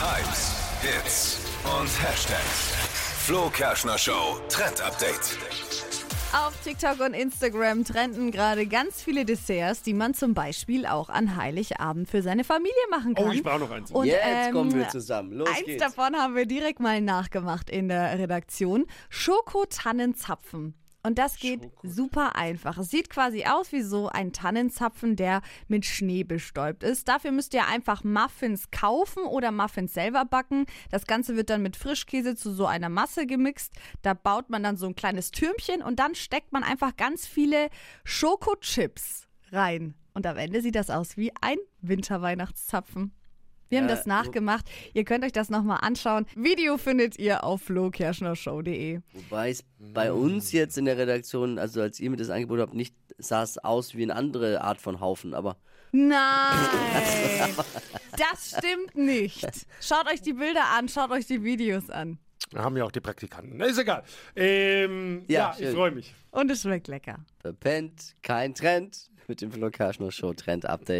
Hypes, Hits und Hashtags. Flo Kerschner Show Trend Update. Auf TikTok und Instagram trenden gerade ganz viele Desserts, die man zum Beispiel auch an Heiligabend für seine Familie machen kann. Oh, ich brauche noch eins. Und, Jetzt ähm, kommen wir zusammen. Los Eins geht's. davon haben wir direkt mal nachgemacht in der Redaktion. Schokotannenzapfen. Und das geht super einfach. Es sieht quasi aus wie so ein Tannenzapfen, der mit Schnee bestäubt ist. Dafür müsst ihr einfach Muffins kaufen oder Muffins selber backen. Das Ganze wird dann mit Frischkäse zu so einer Masse gemixt. Da baut man dann so ein kleines Türmchen und dann steckt man einfach ganz viele Schokochips rein. Und am Ende sieht das aus wie ein Winterweihnachtszapfen. Wir haben Ja, das nachgemacht. Ihr könnt euch das nochmal anschauen. Video findet ihr auf flokerschnershow.de. Wobei es bei uns jetzt in der Redaktion, also als ihr mir das Angebot habt, nicht sah es aus wie eine andere Art von Haufen, aber Nein, das stimmt nicht. Schaut euch die Bilder an, schaut euch die Videos an. Da haben ja auch die Praktikanten. Na, ist egal. Ähm, ja, Ja, ich freue mich. Und es schmeckt lecker. verpennt, kein Trend mit dem Flo Show Trend Update.